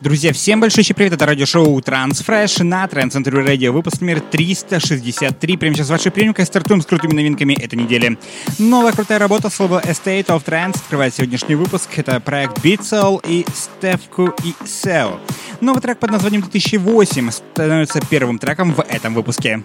Друзья, всем большой привет, это радиошоу Transfresh на Trend Center Radio, выпуск номер 363. Прямо сейчас вашей приемкой стартуем с крутыми новинками этой недели. Новая крутая работа с Estate of Trance открывает сегодняшний выпуск. Это проект Beatsol и Стевку и Сео. Новый трек под названием 2008 становится первым треком в этом выпуске.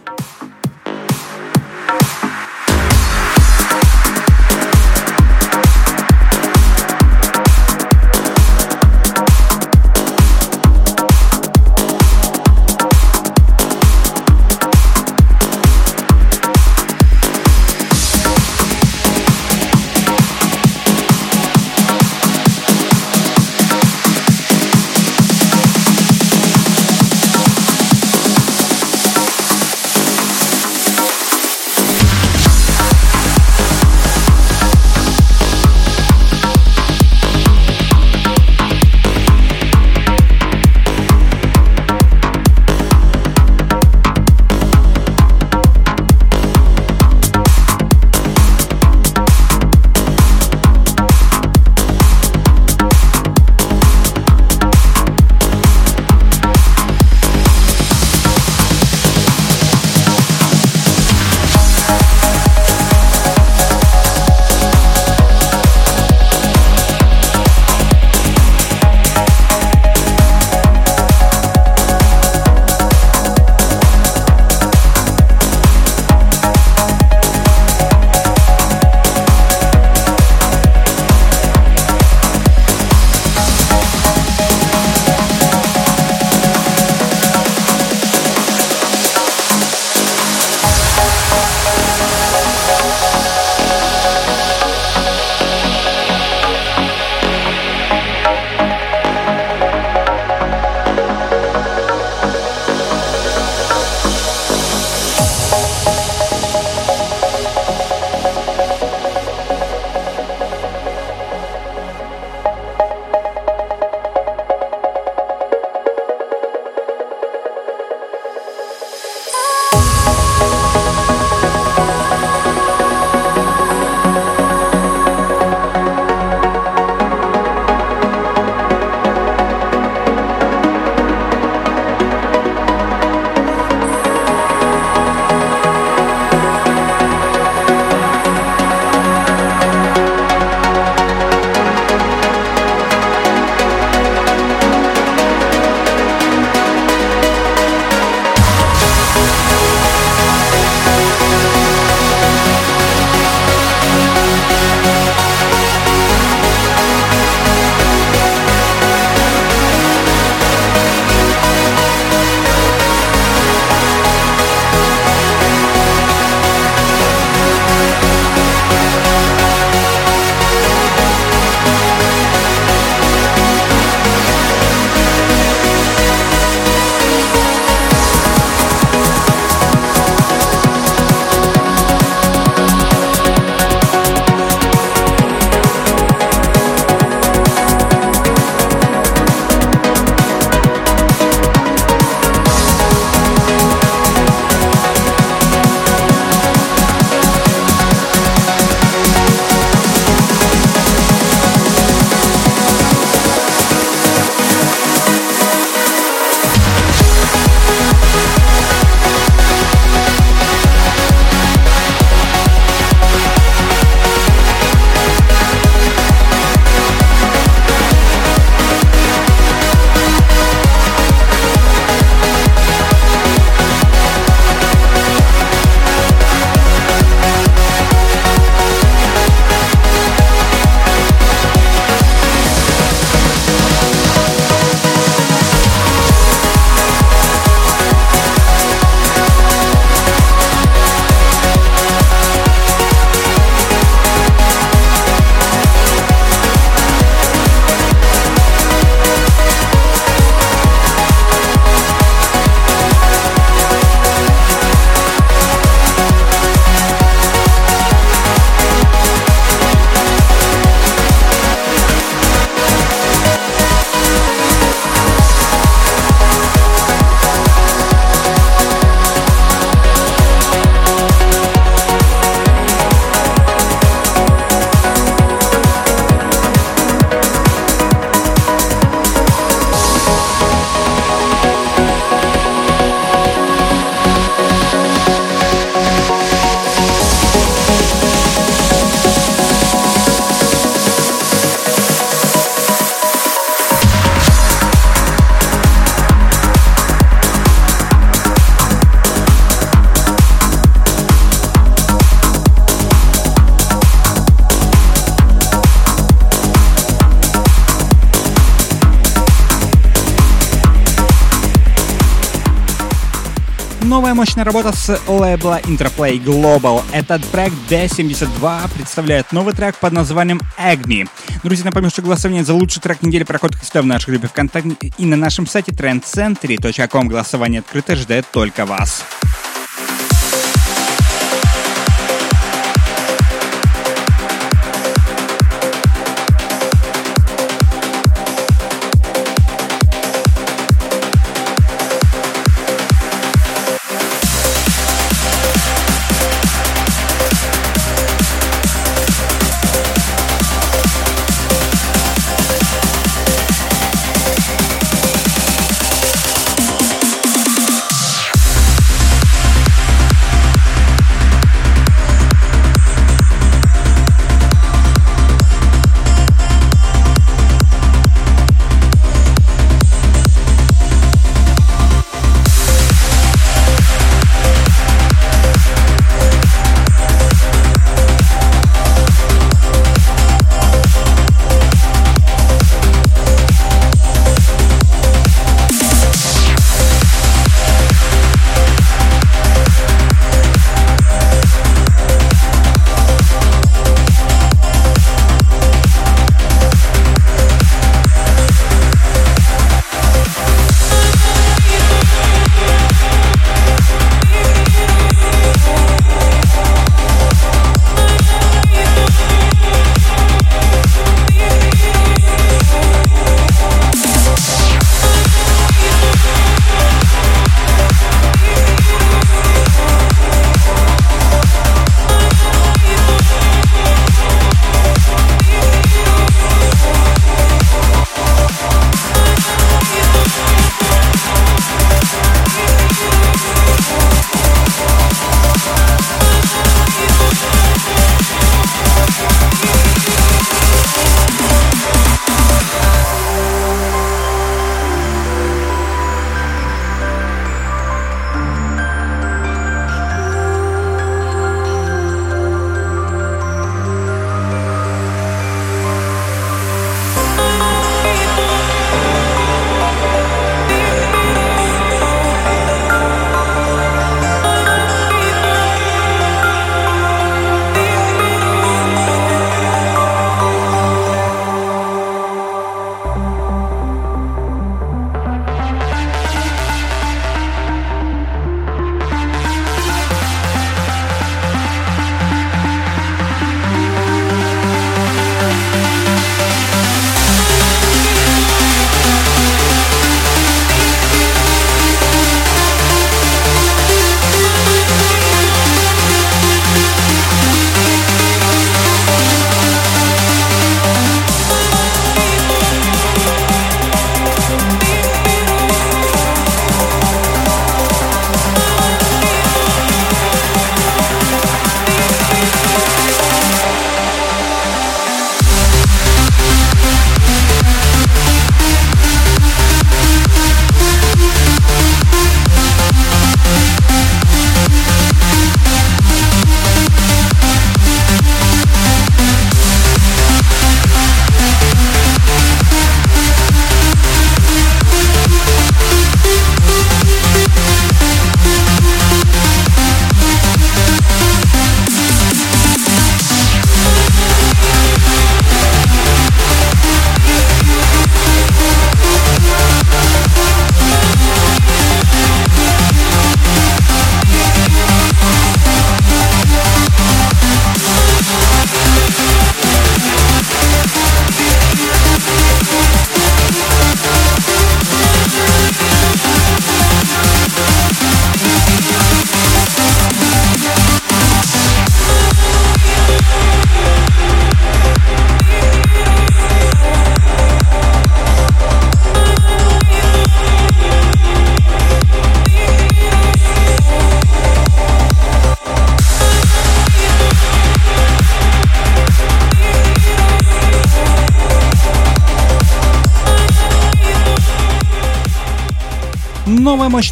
Новая мощная работа с лейбла Interplay Global. Этот проект D72 представляет новый трек под названием Agni. Друзья, напомню, что голосование за лучший трек недели проходит всегда в нашей группе ВКонтакте и на нашем сайте trendcentry.com. Голосование открыто, ждет только вас.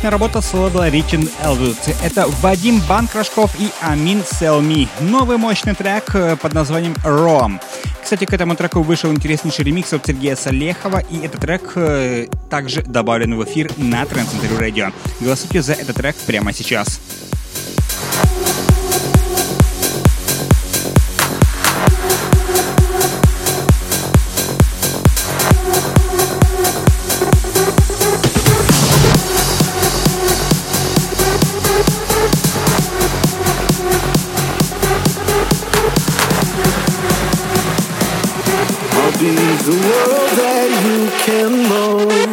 Мощная работа с Reaching Eldritch. Это Вадим Банкрашков и Амин Селми. Новый мощный трек э, под названием Rom Кстати, к этому треку вышел интереснейший ремикс от Сергея Салехова, и этот трек э, также добавлен в эфир на Trans Radio. Голосуйте за этот трек прямо сейчас. world that you can mold.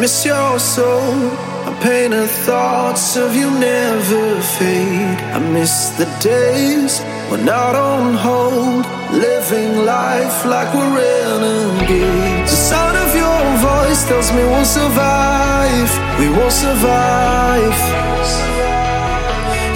Miss your soul. My pain and thoughts of you never fade. I miss the days when out on hold, living life like we're renegades. The sound of your voice tells me we'll survive. We will survive.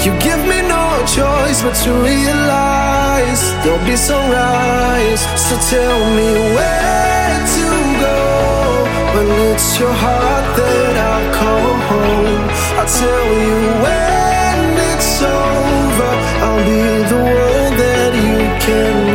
You give me no choice but to realize there'll be sunrise. So tell me where to go when it's your heart that I call home. I tell you when it's over, I'll be the one that you can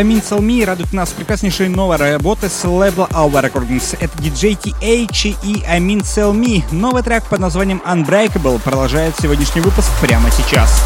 Амин Салми радует нас прекраснейшей новой работы с лейбла Our Recordings. Это DJ TH и Амин Салми. Новый трек под названием Unbreakable продолжает сегодняшний выпуск прямо сейчас.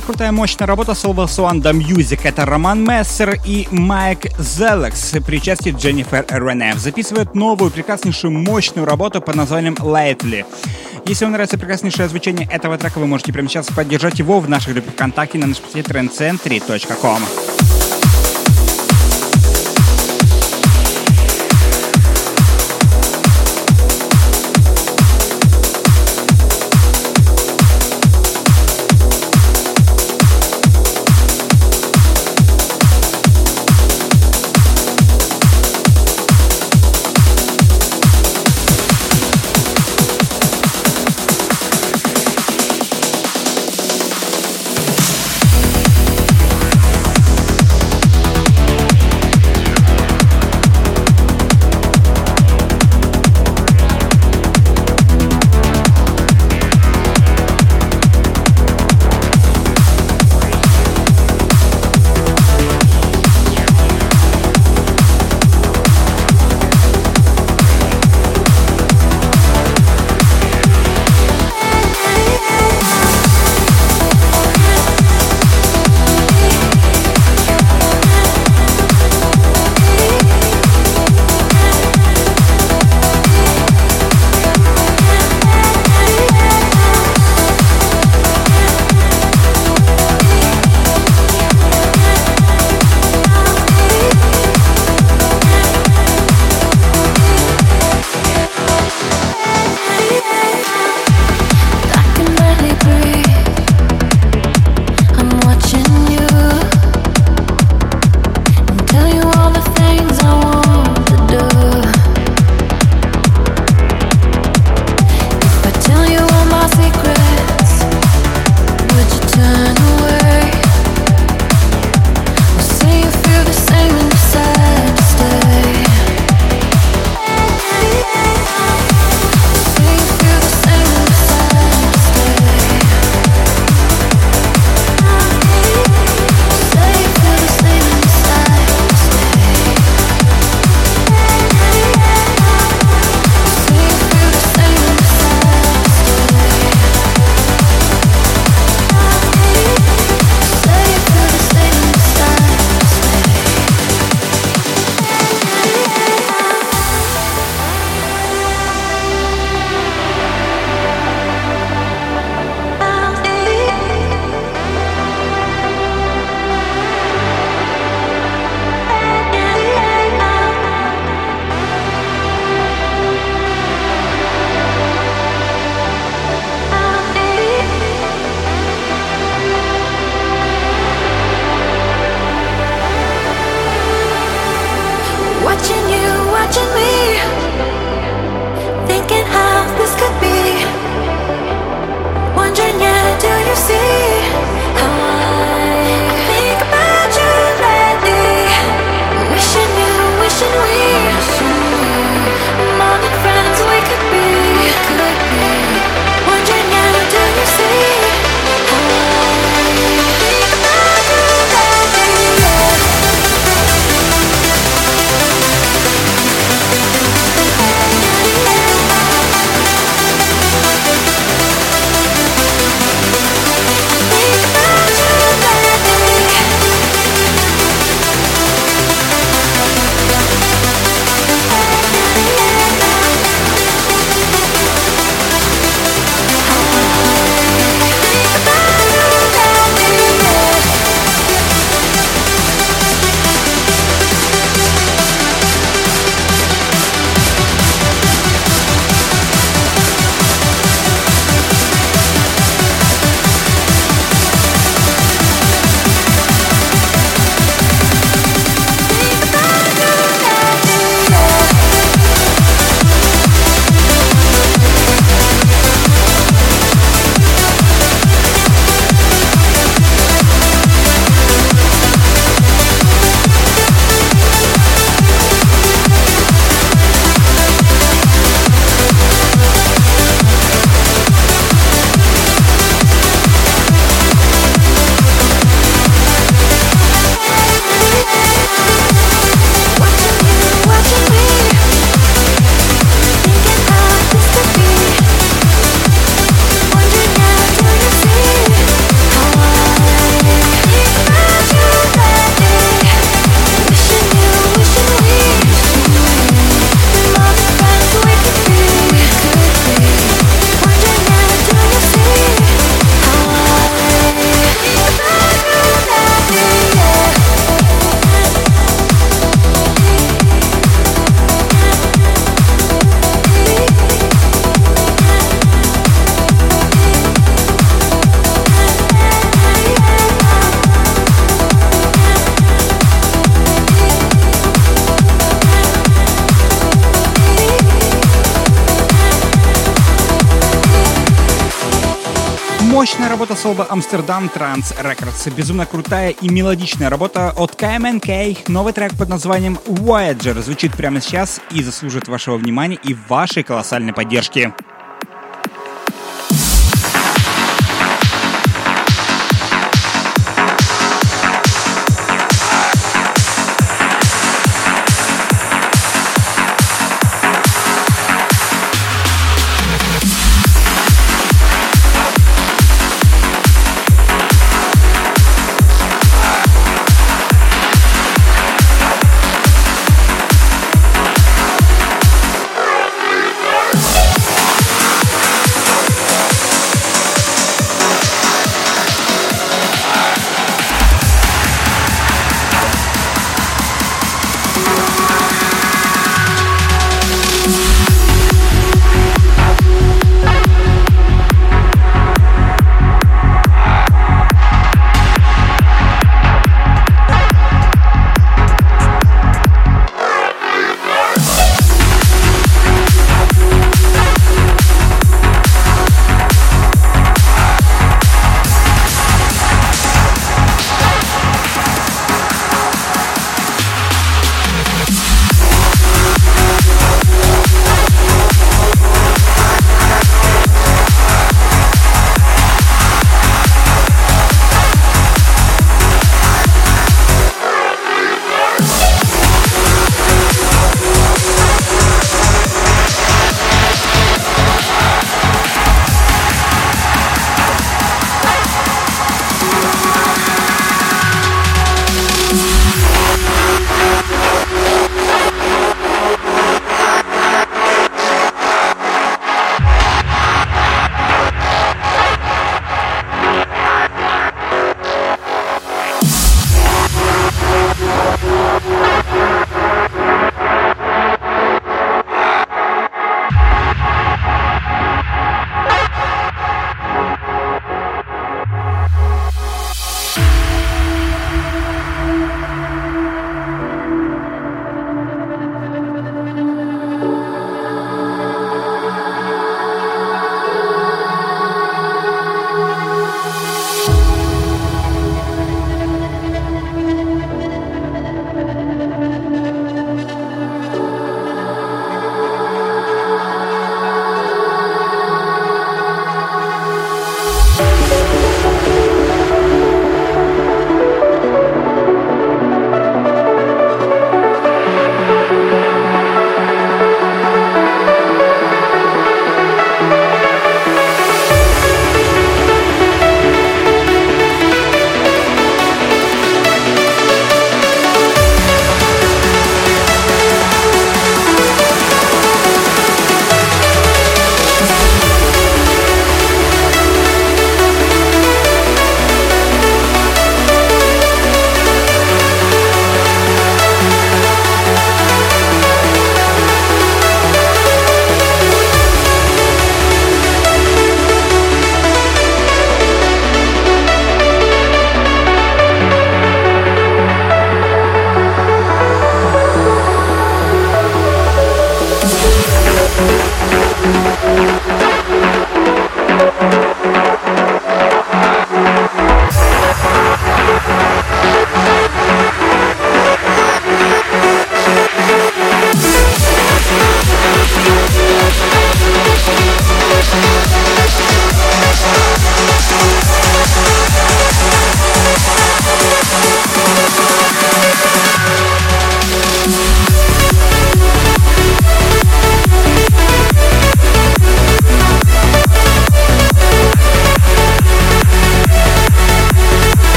Новая крутая мощная работа с лейбла Suanda Music. Это Роман Мессер и Майк Зелекс при участии Дженнифер Ренеф. Записывают новую прекраснейшую мощную работу под названием Lately. Если вам нравится прекраснейшее звучание этого трека, вы можете прямо сейчас поддержать его в нашей группе ВКонтакте на нашем сайте trendcentry.com. работа с лоба Amsterdam Trans. Безумно крутая и мелодичная работа от KMNK. Новый трек под названием Voyager звучит прямо сейчас и заслужит вашего внимания и вашей колоссальной поддержки.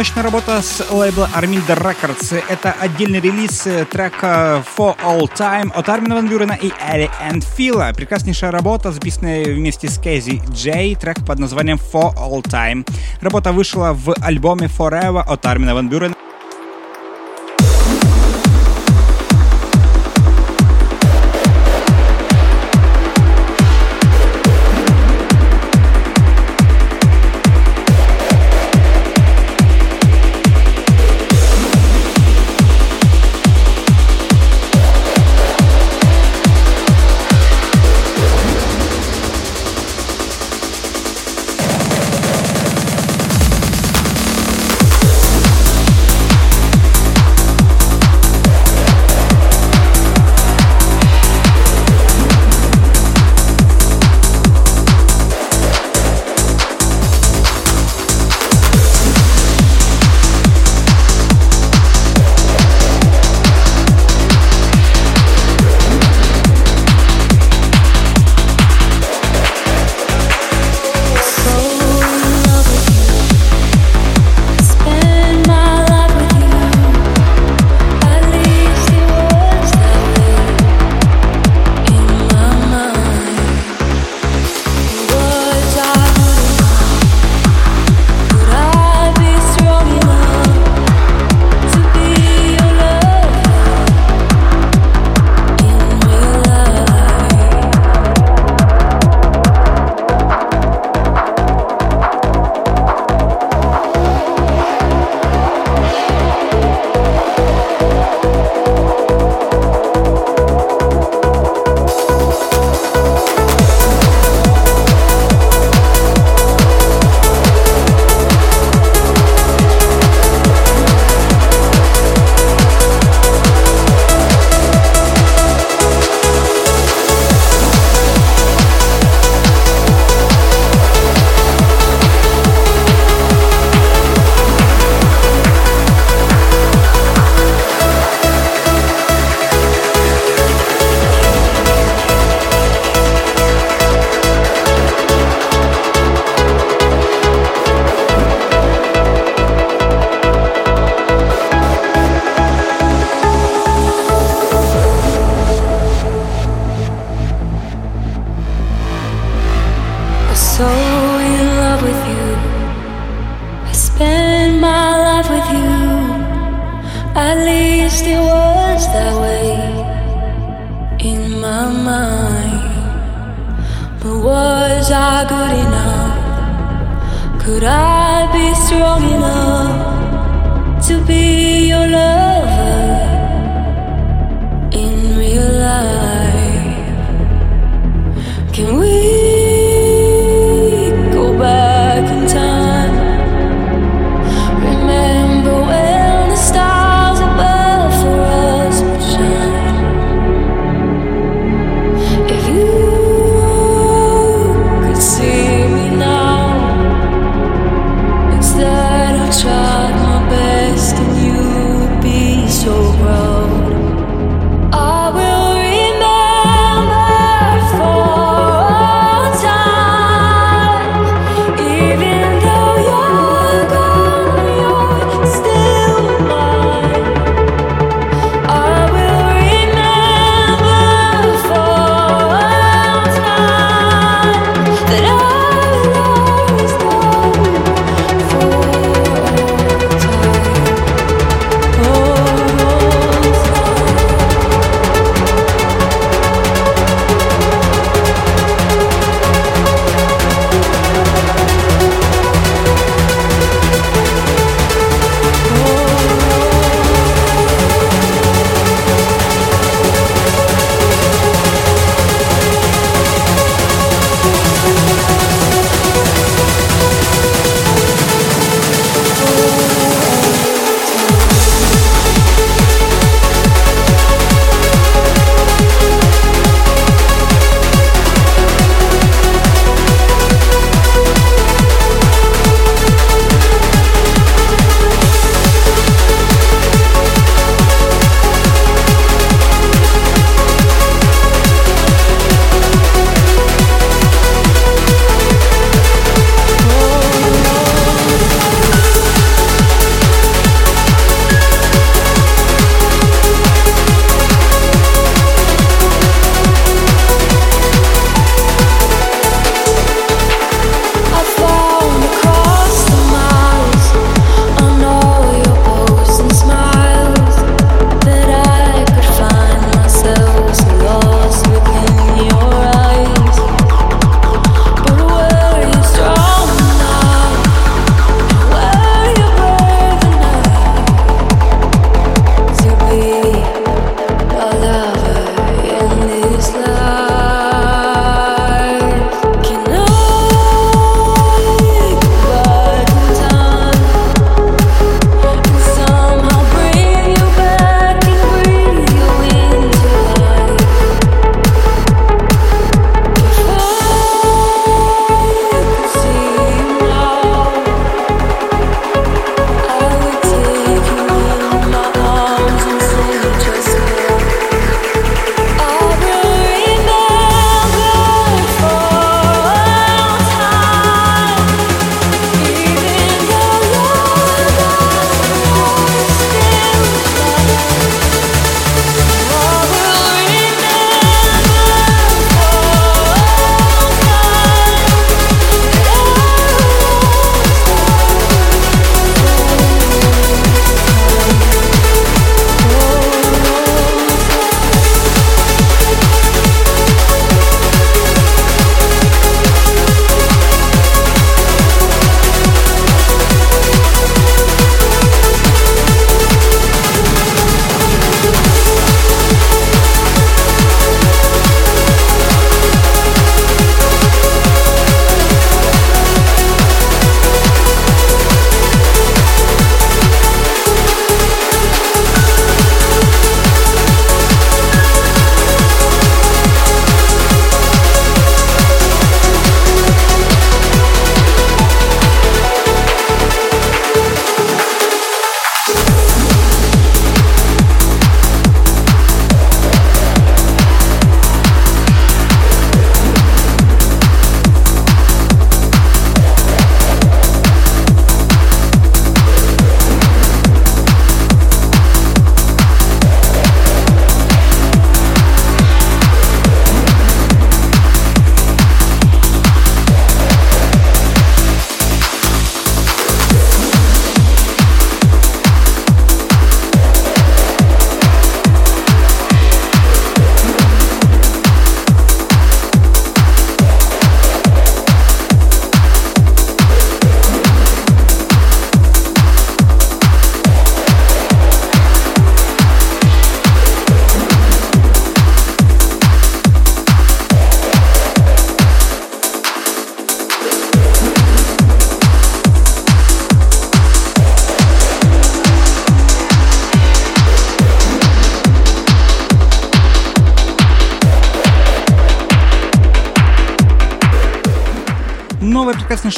Мощная работа с лейбла Arminda Records. Это отдельный релиз трека For All Time от Армина Ван Бюрена и Элли энд Фила. Прекраснейшая работа, записанная вместе с Кейзи Джей, трек под названием For All Time. Работа вышла в альбоме Forever от Армина Ван Бюрена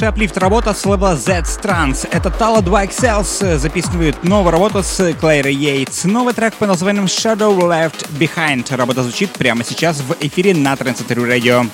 прекраснейшая аплифт работа с лейбла Z Trans. Это Tala 2 Excels записывает новую работу с Клайрой Йейтс. Новый трек по названием Shadow Left Behind. Работа звучит прямо сейчас в эфире на Trans Radio.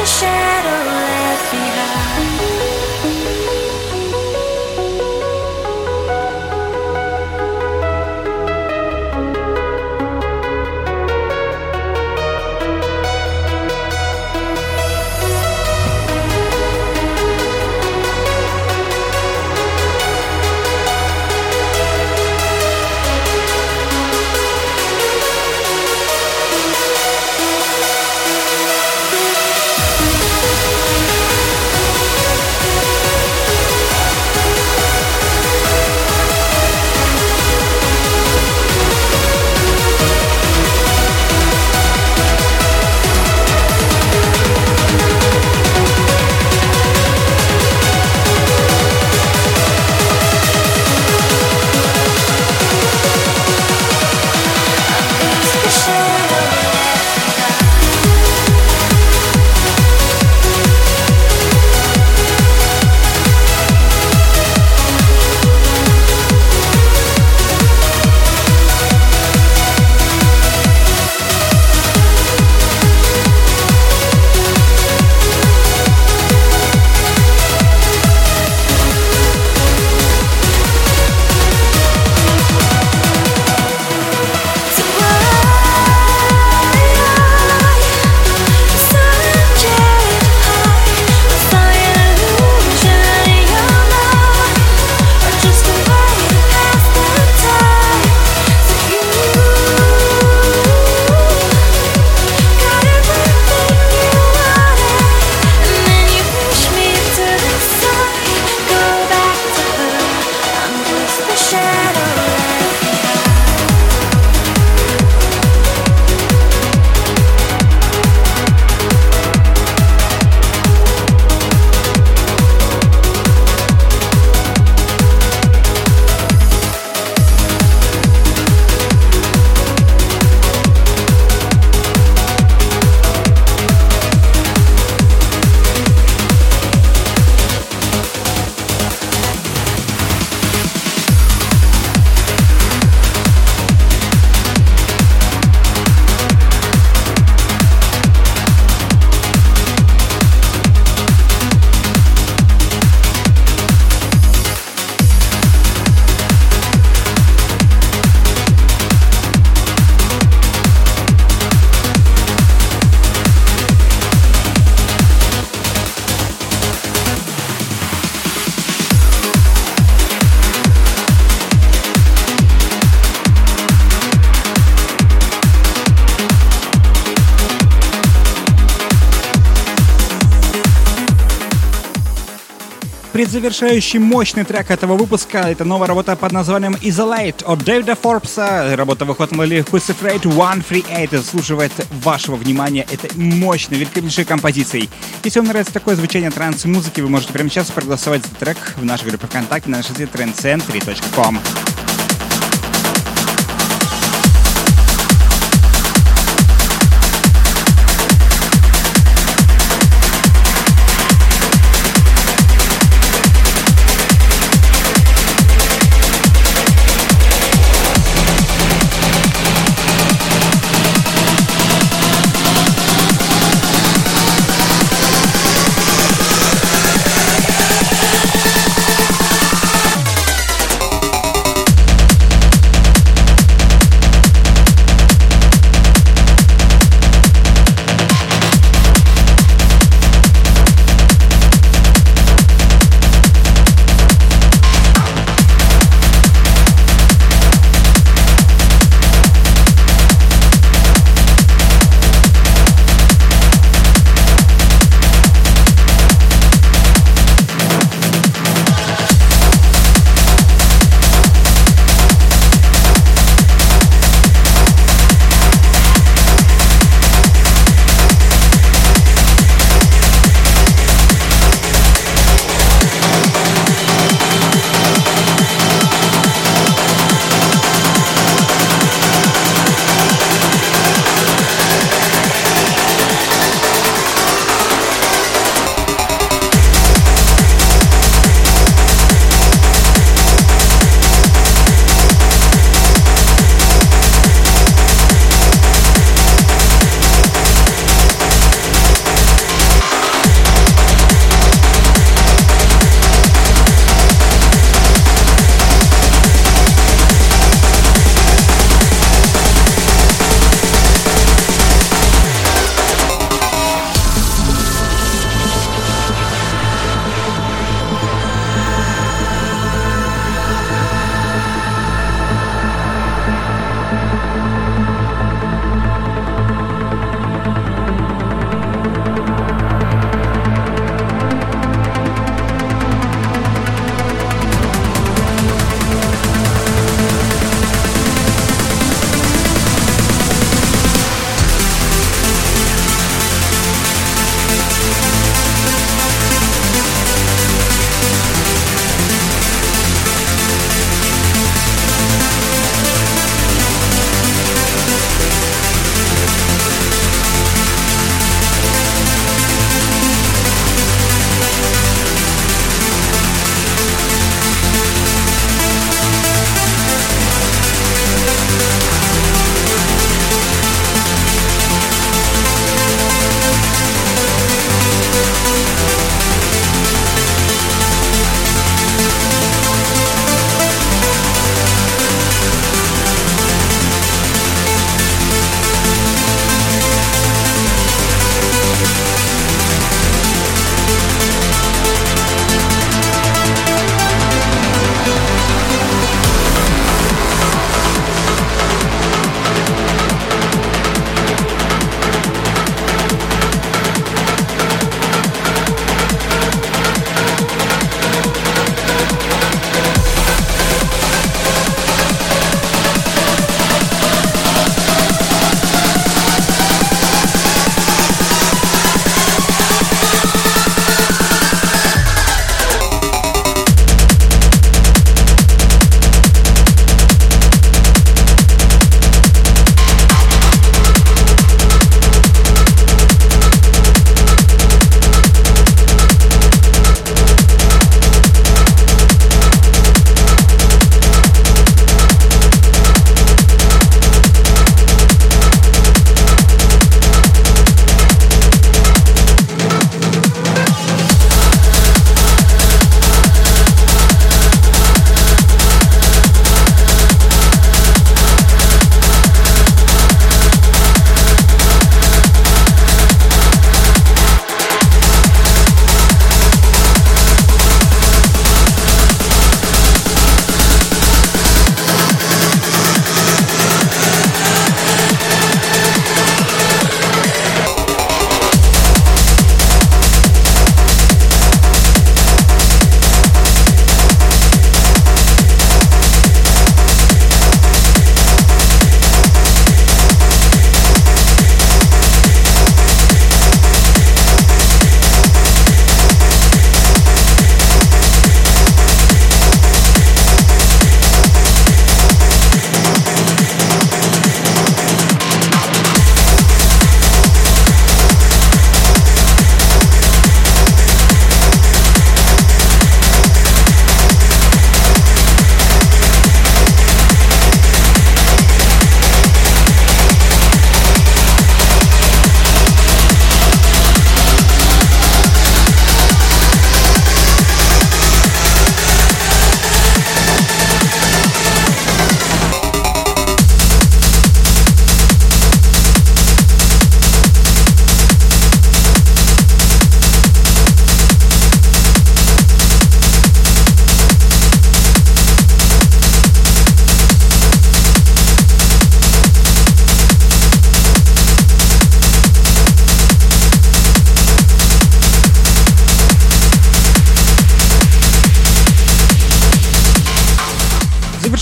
The shadow предзавершающий мощный трек этого выпуска. Это новая работа под названием Isolate от Дэвида Форбса. Работа выходит на лейбле Afraid 138 заслуживает вашего внимания. Это мощной, великолепнейшей композицией. Если вам нравится такое звучание транс-музыки, вы можете прямо сейчас проголосовать за трек в нашей группе ВКонтакте на нашей сайте trendcentry.com.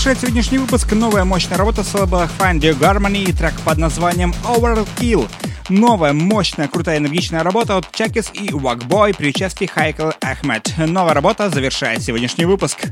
Завершает сегодняшний выпуск новая мощная работа с лейбла Find Harmony и трек под названием Overkill. Новая, мощная, крутая, энергичная работа от Чакис и Вакбой при участии Хайкл Ахмед. Новая работа завершает сегодняшний выпуск.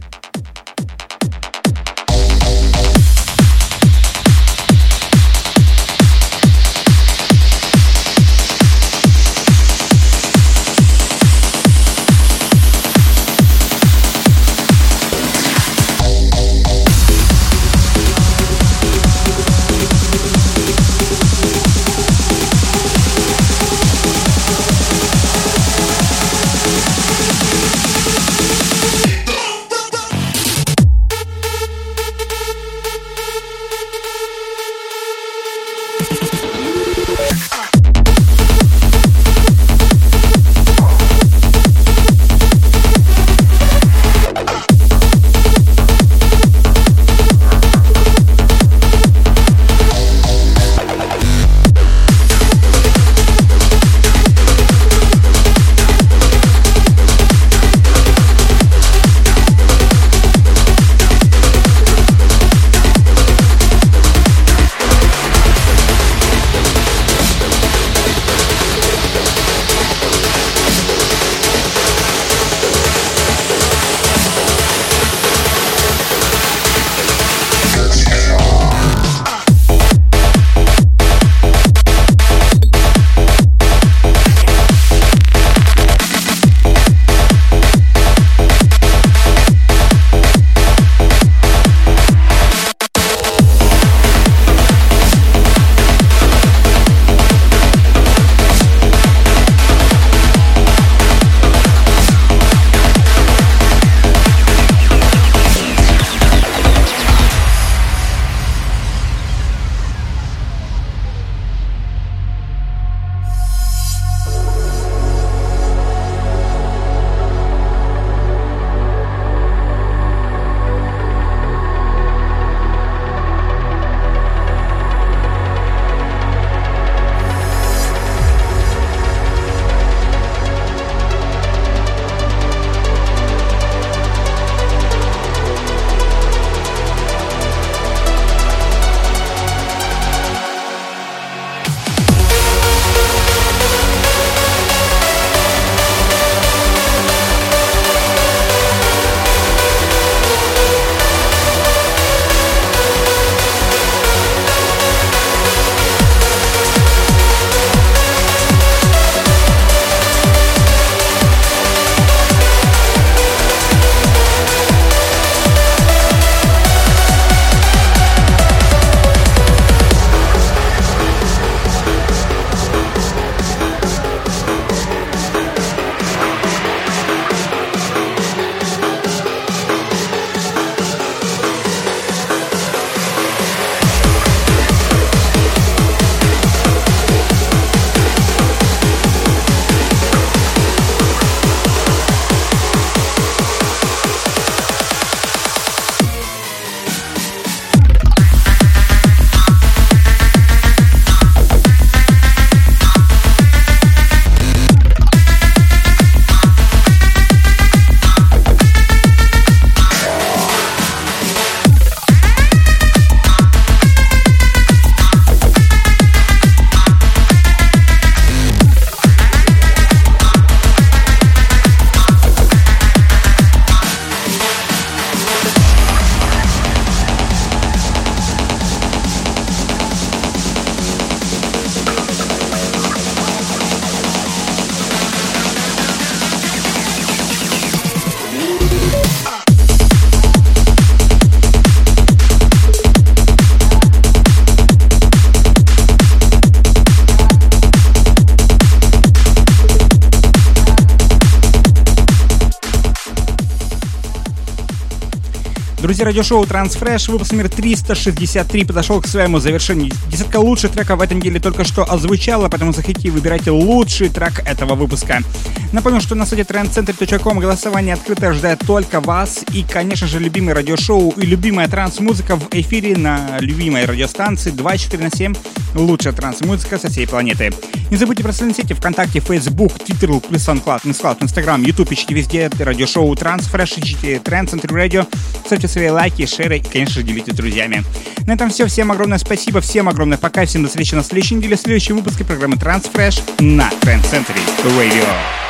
Друзья, радиошоу Transfresh, выпуск номер 363 подошел к своему завершению. Десятка лучших треков в этой неделе только что озвучала, поэтому заходите и выбирайте лучший трек этого выпуска. Напомню, что на сайте trendcenter.com голосование открыто ждет только вас. И, конечно же, любимое радиошоу и любимая транс-музыка в эфире на любимой радиостанции 24 на 7. Лучшая транс-музыка со всей планеты. Не забудьте про социальные сети ВКонтакте, Facebook, Twitter, плюс SoundCloud, Instagram, YouTube, ищите везде радиошоу Transfresh, ищите Trend Radio. Ставьте свои лайки, шеры и, конечно делитесь с друзьями. На этом все. Всем огромное спасибо, всем огромное пока. Всем до встречи на следующей неделе в следующем выпуске программы Transfresh на Trend Century Radio.